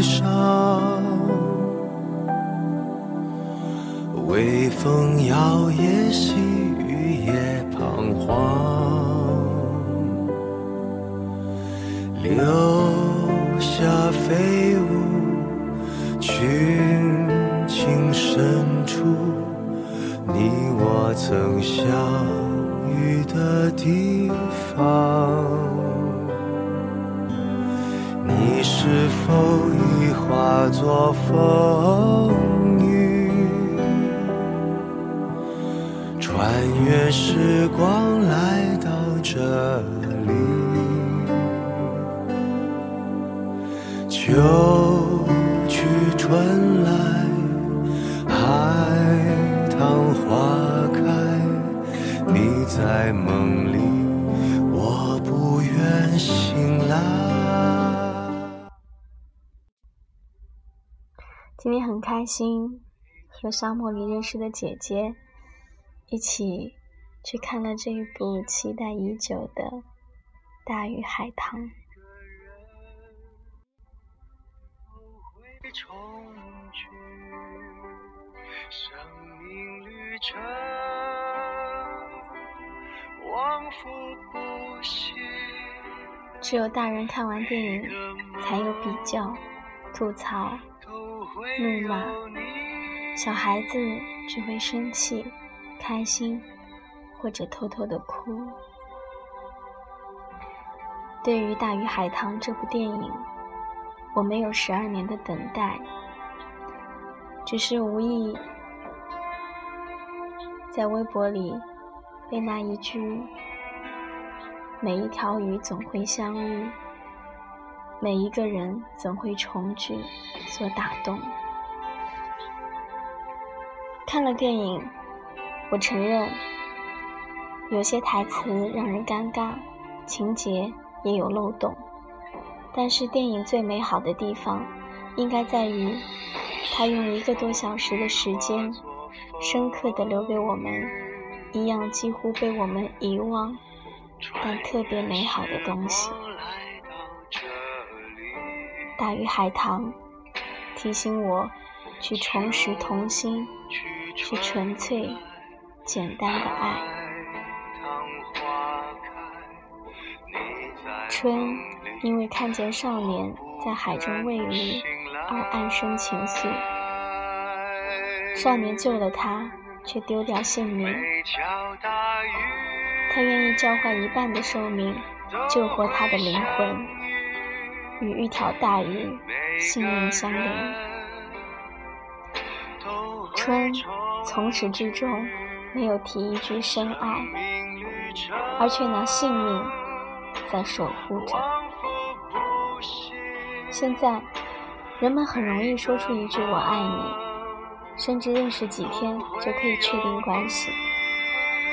上，微风摇曳，细雨也彷徨，留下飞舞群情深处，你我曾相遇的地方。是否已化作风雨，穿越时光来到这里？秋去春来，海棠花开，你在梦里，今天很开心，和沙漠里认识的姐姐一起去看了这一部期待已久的《大鱼海棠》。只有大人看完电影，才有比较、吐槽。怒骂，小孩子只会生气、开心，或者偷偷的哭。对于《大鱼海棠》这部电影，我没有十二年的等待，只是无意在微博里被那一句“每一条鱼总会相遇”。每一个人总会重聚，所打动。看了电影，我承认有些台词让人尴尬，情节也有漏洞。但是电影最美好的地方，应该在于它用一个多小时的时间，深刻的留给我们一样几乎被我们遗忘，但特别美好的东西。大鱼海棠提醒我去重拾童心，去纯粹、简单的爱。春因为看见少年在海中喂鱼而暗生情愫，少年救了他，却丢掉性命。他愿意交换一半的寿命，救活他的灵魂。与一条大鱼性命相连，春从始至终没有提一句深爱，而却拿性命在守护着。现在，人们很容易说出一句“我爱你”，甚至认识几天就可以确定关系，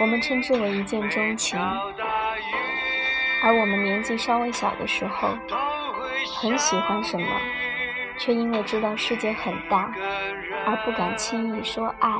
我们称之为一见钟情。而我们年纪稍微小的时候，很喜欢什么，却因为知道世界很大，而不敢轻易说爱。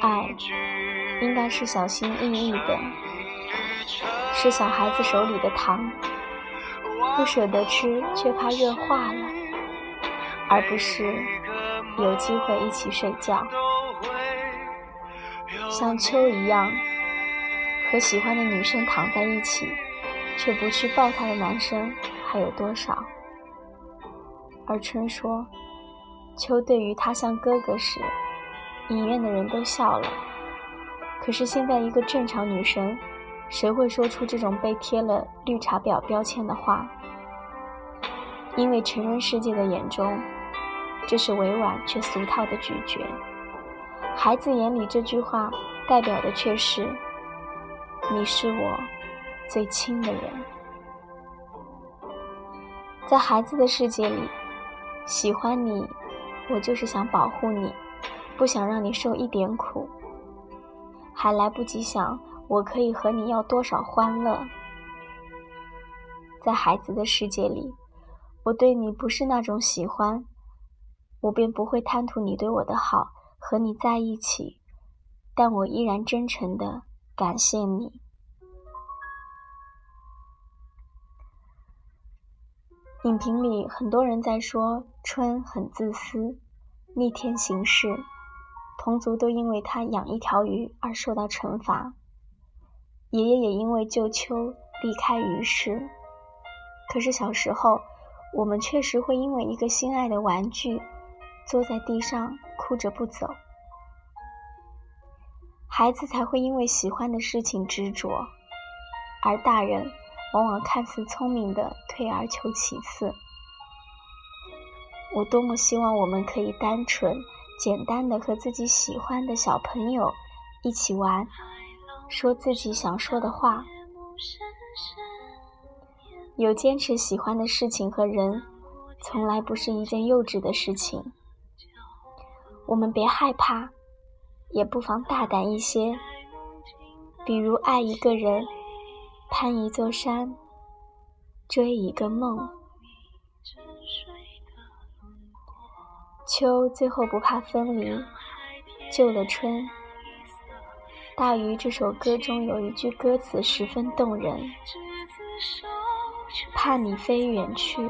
爱应该是小心翼翼的，是小孩子手里的糖，不舍得吃却怕热化了，而不是有机会一起睡觉，像秋一样和喜欢的女生躺在一起。却不去抱他的男生还有多少？而春说，秋对于他像哥哥时，影院的人都笑了。可是现在一个正常女生，谁会说出这种被贴了绿茶婊标签的话？因为成人世界的眼中，这是委婉却俗套的拒绝。孩子眼里这句话代表的却是，你是我。最亲的人，在孩子的世界里，喜欢你，我就是想保护你，不想让你受一点苦，还来不及想我可以和你要多少欢乐。在孩子的世界里，我对你不是那种喜欢，我便不会贪图你对我的好，和你在一起，但我依然真诚的感谢你。影评里很多人在说春很自私，逆天行事，同族都因为他养一条鱼而受到惩罚。爷爷也因为救秋离开于世。可是小时候，我们确实会因为一个心爱的玩具，坐在地上哭着不走。孩子才会因为喜欢的事情执着，而大人往往看似聪明的退而求其次。我多么希望我们可以单纯、简单的和自己喜欢的小朋友一起玩，说自己想说的话。有坚持喜欢的事情和人，从来不是一件幼稚的事情。我们别害怕，也不妨大胆一些，比如爱一个人，攀一座山，追一个梦。秋最后不怕分离，救了春。大鱼这首歌中有一句歌词十分动人。怕你飞远去，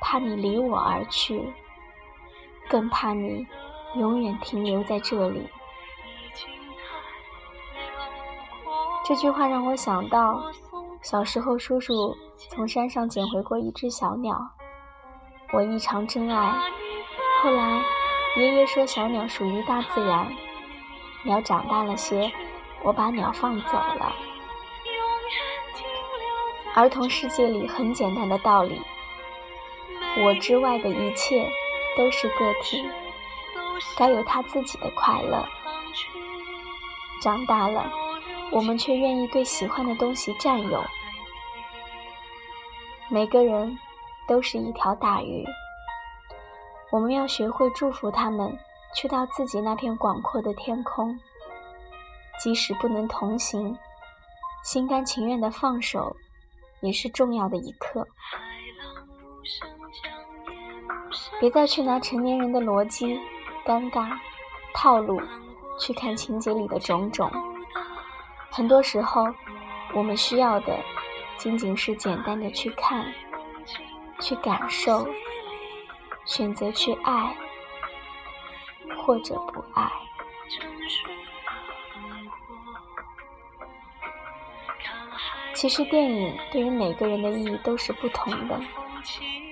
怕你离我而去，更怕你永远停留在这里。这句话让我想到，小时候叔叔从山上捡回过一只小鸟，我异常珍爱。后来爷爷说小鸟属于大自然，鸟长大了些，我把鸟放走了。儿童世界里很简单的道理，我之外的一切都是个体，该有他自己的快乐。长大了，我们却愿意对喜欢的东西占有。每个人都是一条大鱼，我们要学会祝福他们去到自己那片广阔的天空，即使不能同行，心甘情愿的放手。也是重要的一刻。别再去拿成年人的逻辑、尴尬、套路去看情节里的种种。很多时候，我们需要的仅仅是简单的去看、去感受，选择去爱，或者不爱。其实电影对于每个人的意义都是不同的，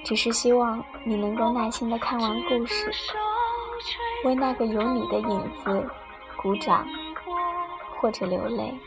只是希望你能够耐心的看完故事，为那个有你的影子鼓掌，或者流泪。